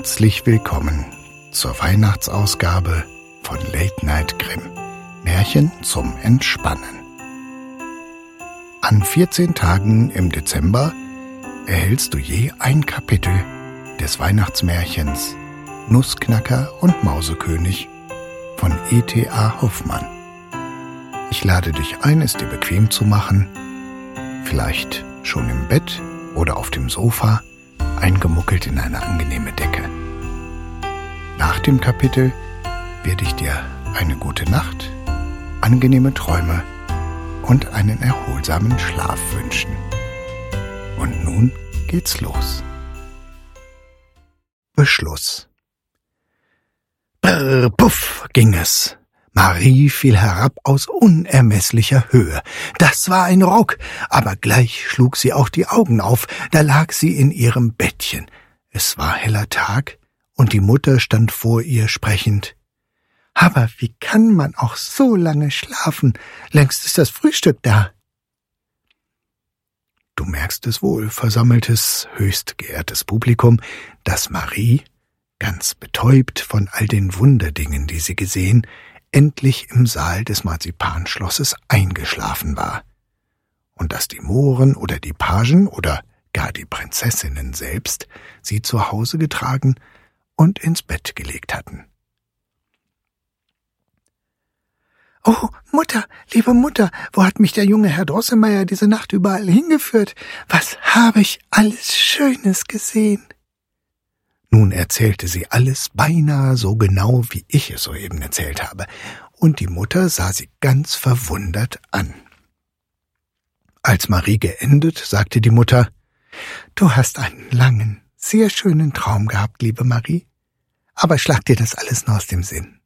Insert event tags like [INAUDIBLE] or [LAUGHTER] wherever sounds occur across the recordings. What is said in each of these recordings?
Herzlich willkommen zur Weihnachtsausgabe von Late Night Grimm. Märchen zum Entspannen. An 14 Tagen im Dezember erhältst du je ein Kapitel des Weihnachtsmärchens Nussknacker und Mausekönig von E.T.A. Hoffmann. Ich lade dich ein, es dir bequem zu machen, vielleicht schon im Bett oder auf dem Sofa eingemuckelt in eine angenehme Decke. Nach dem Kapitel werde ich dir eine gute Nacht, angenehme Träume und einen erholsamen Schlaf wünschen. Und nun geht's los. Beschluss. Brr, puff ging es. Marie fiel herab aus unermeßlicher Höhe. Das war ein Ruck, aber gleich schlug sie auch die Augen auf, da lag sie in ihrem Bettchen. Es war heller Tag, und die Mutter stand vor ihr sprechend. Aber wie kann man auch so lange schlafen? Längst ist das Frühstück da. Du merkst es wohl, versammeltes, höchst geehrtes Publikum, dass Marie, ganz betäubt von all den Wunderdingen, die sie gesehen, endlich im Saal des Marzipanschlosses eingeschlafen war, und dass die Mohren oder die Pagen oder gar die Prinzessinnen selbst sie zu Hause getragen und ins Bett gelegt hatten. Oh, Mutter, liebe Mutter, wo hat mich der junge Herr Drosselmeier diese Nacht überall hingeführt? Was habe ich alles Schönes gesehen? Nun erzählte sie alles beinahe so genau, wie ich es soeben erzählt habe, und die Mutter sah sie ganz verwundert an. Als Marie geendet, sagte die Mutter Du hast einen langen, sehr schönen Traum gehabt, liebe Marie, aber schlag dir das alles nur aus dem Sinn.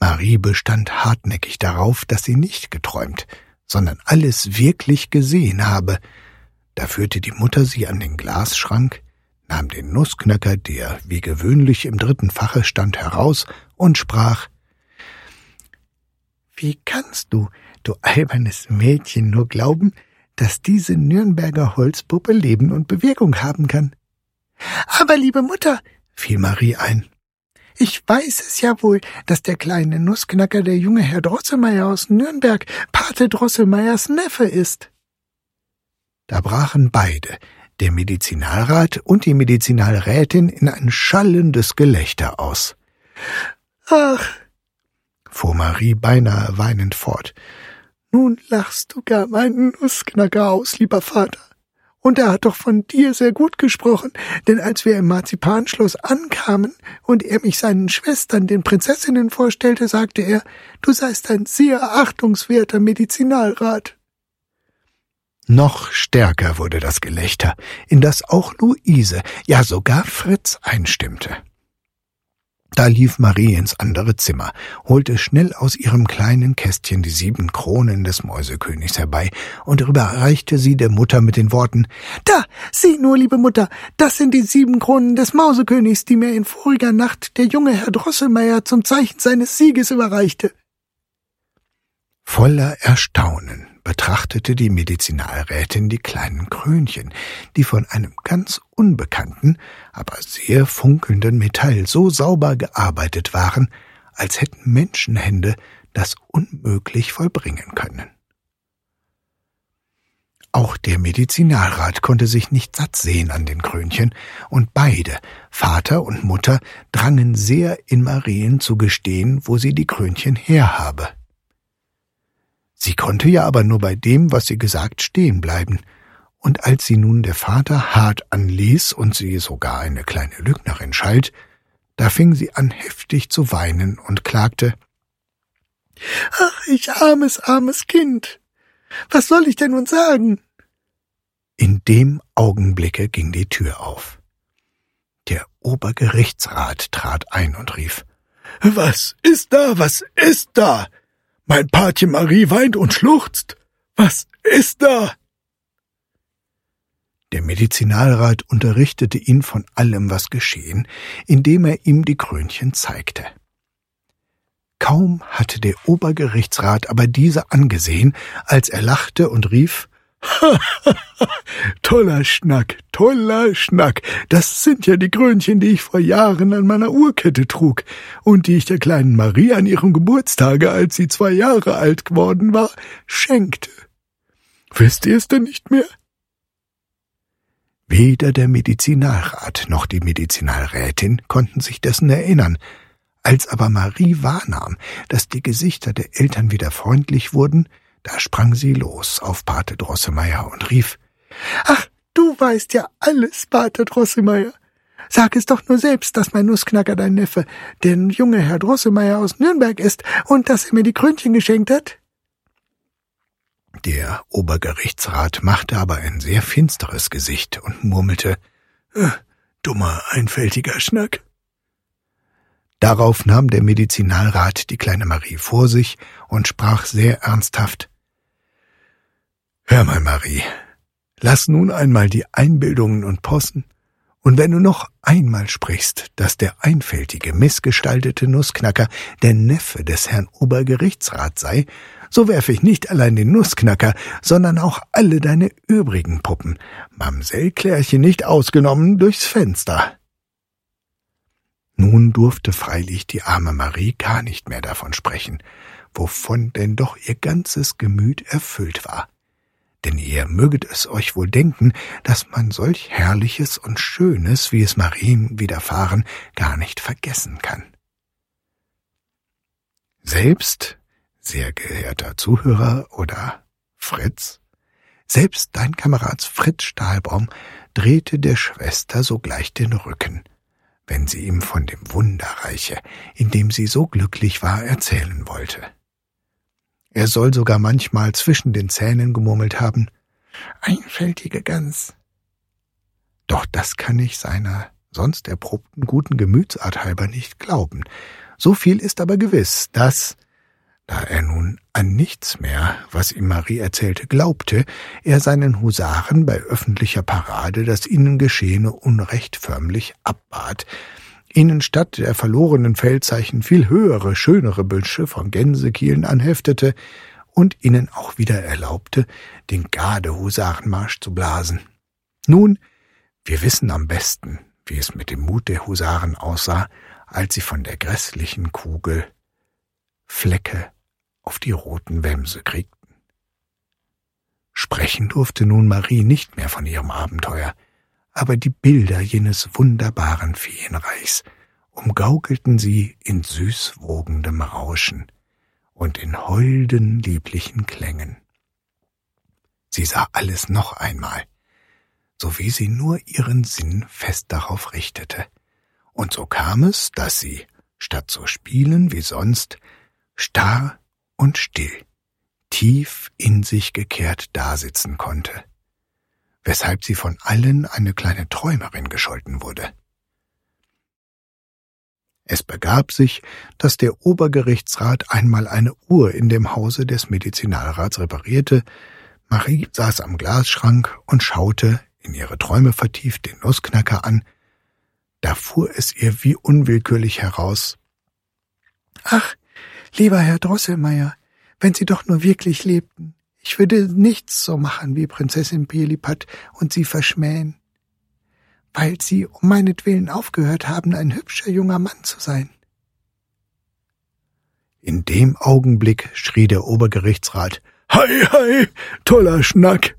Marie bestand hartnäckig darauf, dass sie nicht geträumt, sondern alles wirklich gesehen habe. Da führte die Mutter sie an den Glasschrank, nahm den Nussknacker, der wie gewöhnlich im dritten Fache stand, heraus und sprach Wie kannst du, du albernes Mädchen, nur glauben, dass diese Nürnberger Holzpuppe Leben und Bewegung haben kann? Aber, liebe Mutter, fiel Marie ein, ich weiß es ja wohl, dass der kleine Nussknacker der junge Herr Drosselmeier aus Nürnberg Pate Drosselmeiers Neffe ist. Da brachen beide, der Medizinalrat und die Medizinalrätin in ein schallendes Gelächter aus. Ach, fuhr Marie beinahe weinend fort, nun lachst du gar meinen Nussknacker aus, lieber Vater. Und er hat doch von dir sehr gut gesprochen, denn als wir im Marzipanschloss ankamen und er mich seinen Schwestern, den Prinzessinnen, vorstellte, sagte er, du seist ein sehr achtungswerter Medizinalrat. Noch stärker wurde das Gelächter, in das auch Luise, ja sogar Fritz einstimmte. Da lief Marie ins andere Zimmer, holte schnell aus ihrem kleinen Kästchen die sieben Kronen des Mäusekönigs herbei und überreichte sie der Mutter mit den Worten Da, sieh nur, liebe Mutter, das sind die sieben Kronen des Mausekönigs, die mir in voriger Nacht der junge Herr Drosselmeier zum Zeichen seines Sieges überreichte. Voller Erstaunen betrachtete die Medizinalrätin die kleinen Krönchen, die von einem ganz unbekannten, aber sehr funkelnden Metall so sauber gearbeitet waren, als hätten Menschenhände das unmöglich vollbringen können. Auch der Medizinalrat konnte sich nicht satt sehen an den Krönchen, und beide, Vater und Mutter, drangen sehr in Marien zu gestehen, wo sie die Krönchen herhabe. Sie konnte ja aber nur bei dem, was sie gesagt, stehen bleiben, und als sie nun der Vater hart anließ und sie sogar eine kleine Lügnerin schalt, da fing sie an heftig zu weinen und klagte Ach, ich armes, armes Kind. Was soll ich denn nun sagen? In dem Augenblicke ging die Tür auf. Der Obergerichtsrat trat ein und rief Was ist da? Was ist da? Mein Patchen Marie weint und schluchzt. Was ist da? Der Medizinalrat unterrichtete ihn von allem, was geschehen, indem er ihm die Krönchen zeigte. Kaum hatte der Obergerichtsrat aber diese angesehen, als er lachte und rief [LAUGHS] toller Schnack, toller Schnack. Das sind ja die Krönchen, die ich vor Jahren an meiner Uhrkette trug und die ich der kleinen Marie an ihrem Geburtstage, als sie zwei Jahre alt geworden war, schenkte. Wisst ihr es denn nicht mehr? Weder der Medizinalrat noch die Medizinalrätin konnten sich dessen erinnern, als aber Marie wahrnahm, dass die Gesichter der Eltern wieder freundlich wurden, da sprang sie los auf Pate Drosselmeier und rief Ach, du weißt ja alles, Pate Drosselmeier. Sag es doch nur selbst, dass mein Nussknacker dein Neffe, der junge Herr Drosselmeier aus Nürnberg ist und dass er mir die Krönchen geschenkt hat. Der Obergerichtsrat machte aber ein sehr finsteres Gesicht und murmelte äh, Dummer, einfältiger Schnack. Darauf nahm der Medizinalrat die kleine Marie vor sich und sprach sehr ernsthaft Hör mal, Marie, lass nun einmal die Einbildungen und Possen, und wenn du noch einmal sprichst, dass der einfältige, missgestaltete Nussknacker der Neffe des Herrn Obergerichtsrat sei, so werfe ich nicht allein den Nussknacker, sondern auch alle deine übrigen Puppen, Mamsell Klärchen nicht ausgenommen, durchs Fenster. Nun durfte freilich die arme Marie gar nicht mehr davon sprechen, wovon denn doch ihr ganzes Gemüt erfüllt war denn ihr möget es euch wohl denken, dass man solch Herrliches und Schönes, wie es Marien widerfahren, gar nicht vergessen kann. Selbst, sehr geehrter Zuhörer oder Fritz, selbst dein Kamerad Fritz Stahlbaum drehte der Schwester sogleich den Rücken, wenn sie ihm von dem Wunderreiche, in dem sie so glücklich war, erzählen wollte. Er soll sogar manchmal zwischen den Zähnen gemurmelt haben, einfältige Gans. Doch das kann ich seiner sonst erprobten guten Gemütsart halber nicht glauben. So viel ist aber gewiss, dass, da er nun an nichts mehr, was ihm Marie erzählte, glaubte, er seinen Husaren bei öffentlicher Parade das ihnen geschehene Unrecht förmlich abbat, ihnen statt der verlorenen Feldzeichen viel höhere, schönere Büsche von Gänsekielen anheftete und ihnen auch wieder erlaubte, den Gardehusarenmarsch zu blasen. Nun, wir wissen am besten, wie es mit dem Mut der Husaren aussah, als sie von der grässlichen Kugel Flecke auf die roten Wämse kriegten. Sprechen durfte nun Marie nicht mehr von ihrem Abenteuer, aber die Bilder jenes wunderbaren Feenreichs umgaukelten sie in süßwogendem Rauschen und in holden, lieblichen Klängen. Sie sah alles noch einmal, so wie sie nur ihren Sinn fest darauf richtete, und so kam es, dass sie, statt zu spielen wie sonst, starr und still, tief in sich gekehrt dasitzen konnte weshalb sie von allen eine kleine Träumerin gescholten wurde. Es begab sich, dass der Obergerichtsrat einmal eine Uhr in dem Hause des Medizinalrats reparierte. Marie saß am Glasschrank und schaute, in ihre Träume vertieft, den Nussknacker an. Da fuhr es ihr wie unwillkürlich heraus. Ach, lieber Herr Drosselmeier, wenn Sie doch nur wirklich lebten. Ich würde nichts so machen wie Prinzessin Pelipat und sie verschmähen, weil sie um meinetwillen aufgehört haben, ein hübscher junger Mann zu sein. In dem Augenblick schrie der Obergerichtsrat Hei, hei, toller Schnack.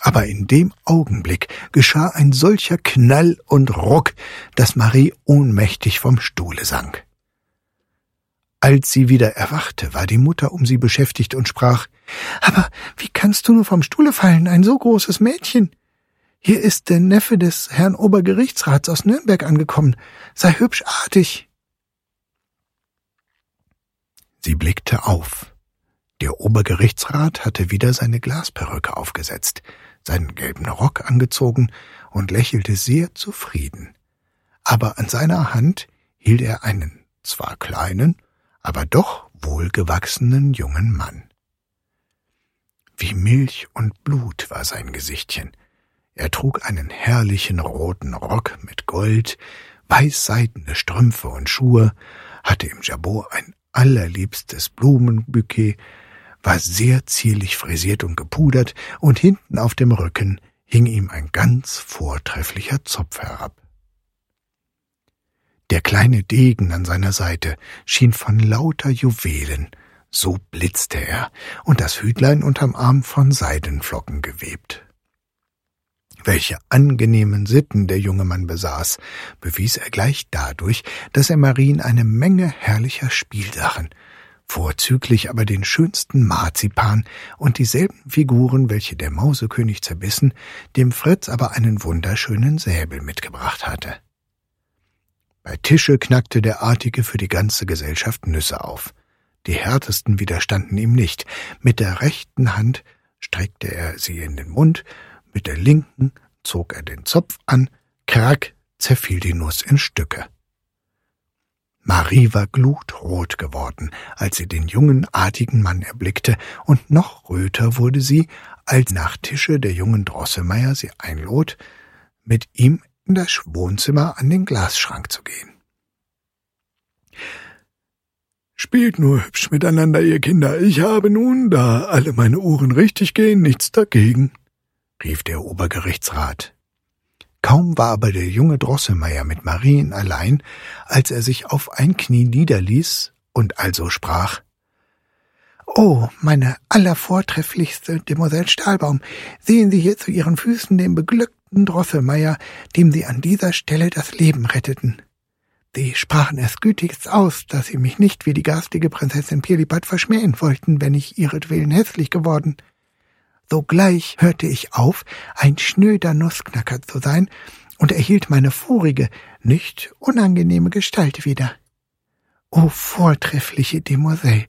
Aber in dem Augenblick geschah ein solcher Knall und Ruck, dass Marie ohnmächtig vom Stuhle sank. Als sie wieder erwachte, war die Mutter um sie beschäftigt und sprach Aber wie kannst du nur vom Stuhle fallen, ein so großes Mädchen? Hier ist der Neffe des Herrn Obergerichtsrats aus Nürnberg angekommen. Sei hübsch artig. Sie blickte auf. Der Obergerichtsrat hatte wieder seine Glasperücke aufgesetzt, seinen gelben Rock angezogen und lächelte sehr zufrieden. Aber an seiner Hand hielt er einen zwar kleinen, aber doch wohlgewachsenen jungen Mann. Wie Milch und Blut war sein Gesichtchen. Er trug einen herrlichen roten Rock mit Gold, weißseidene Strümpfe und Schuhe, hatte im Jabot ein allerliebstes Blumenbouquet, war sehr zierlich frisiert und gepudert, und hinten auf dem Rücken hing ihm ein ganz vortrefflicher Zopf herab. Der kleine Degen an seiner Seite schien von lauter Juwelen, so blitzte er, und das Hütlein unterm Arm von Seidenflocken gewebt. Welche angenehmen Sitten der junge Mann besaß, bewies er gleich dadurch, dass er Marien eine Menge herrlicher Spielsachen, vorzüglich aber den schönsten Marzipan und dieselben Figuren, welche der Mausekönig zerbissen, dem Fritz aber einen wunderschönen Säbel mitgebracht hatte. Bei Tische knackte der Artige für die ganze Gesellschaft Nüsse auf. Die härtesten widerstanden ihm nicht. Mit der rechten Hand streckte er sie in den Mund, mit der linken zog er den Zopf an, krack zerfiel die Nuss in Stücke. Marie war glutrot geworden, als sie den jungen, artigen Mann erblickte, und noch röter wurde sie, als nach Tische der jungen Drosselmeier sie einlud, mit ihm in das Wohnzimmer an den Glasschrank zu gehen. Spielt nur hübsch miteinander, ihr Kinder. Ich habe nun, da alle meine Uhren richtig gehen, nichts dagegen, rief der Obergerichtsrat. Kaum war aber der junge Drosselmeier mit Marien allein, als er sich auf ein Knie niederließ und also sprach Oh, meine allervortrefflichste Demoiselle Stahlbaum, sehen Sie hier zu Ihren Füßen den beglückten Drosselmeier, dem Sie an dieser Stelle das Leben retteten. Sie sprachen es gütigst aus, dass Sie mich nicht wie die garstige Prinzessin Pirlipat verschmähen wollten, wenn ich ihretwillen hässlich geworden. Sogleich hörte ich auf, ein schnöder Nussknacker zu sein und erhielt meine vorige, nicht unangenehme Gestalt wieder. O vortreffliche Demoiselle,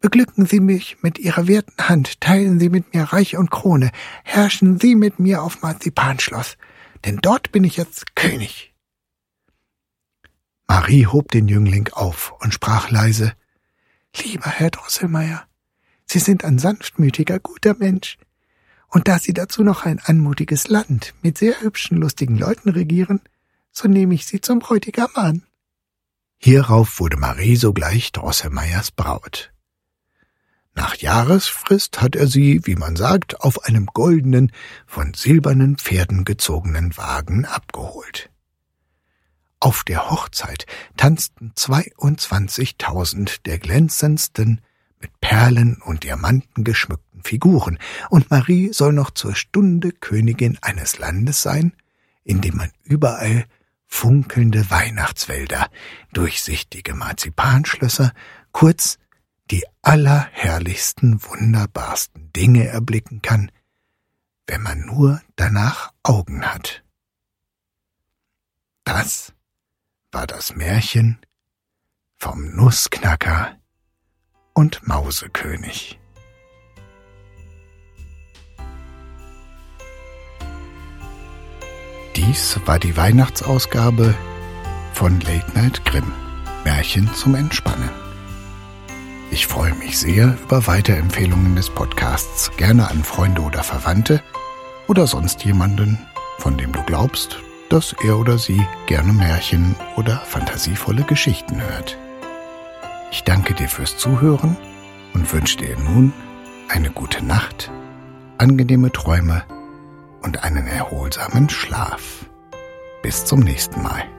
beglücken Sie mich mit Ihrer werten Hand, teilen Sie mit mir Reich und Krone, herrschen Sie mit mir auf Marzipanschloss, denn dort bin ich jetzt König. Marie hob den Jüngling auf und sprach leise Lieber Herr Drosselmeier, Sie sind ein sanftmütiger, guter Mensch. Und da Sie dazu noch ein anmutiges Land mit sehr hübschen, lustigen Leuten regieren, so nehme ich Sie zum Bräutigam an. Hierauf wurde Marie sogleich Drosselmeiers Braut. Nach Jahresfrist hat er sie, wie man sagt, auf einem goldenen, von silbernen Pferden gezogenen Wagen abgeholt. Auf der Hochzeit tanzten zweiundzwanzigtausend der glänzendsten, mit Perlen und Diamanten geschmückten Figuren, und Marie soll noch zur Stunde Königin eines Landes sein, in dem man überall funkelnde Weihnachtswälder, durchsichtige Marzipanschlösser, kurz die allerherrlichsten, wunderbarsten Dinge erblicken kann, wenn man nur danach Augen hat. Das war das Märchen vom Nussknacker und Mausekönig. Dies war die Weihnachtsausgabe von Late Night Grimm Märchen zum Entspannen. Ich freue mich sehr über Weiterempfehlungen des Podcasts, gerne an Freunde oder Verwandte oder sonst jemanden, von dem du glaubst, dass er oder sie gerne Märchen oder fantasievolle Geschichten hört. Ich danke dir fürs Zuhören und wünsche dir nun eine gute Nacht, angenehme Träume und einen erholsamen Schlaf. Bis zum nächsten Mal.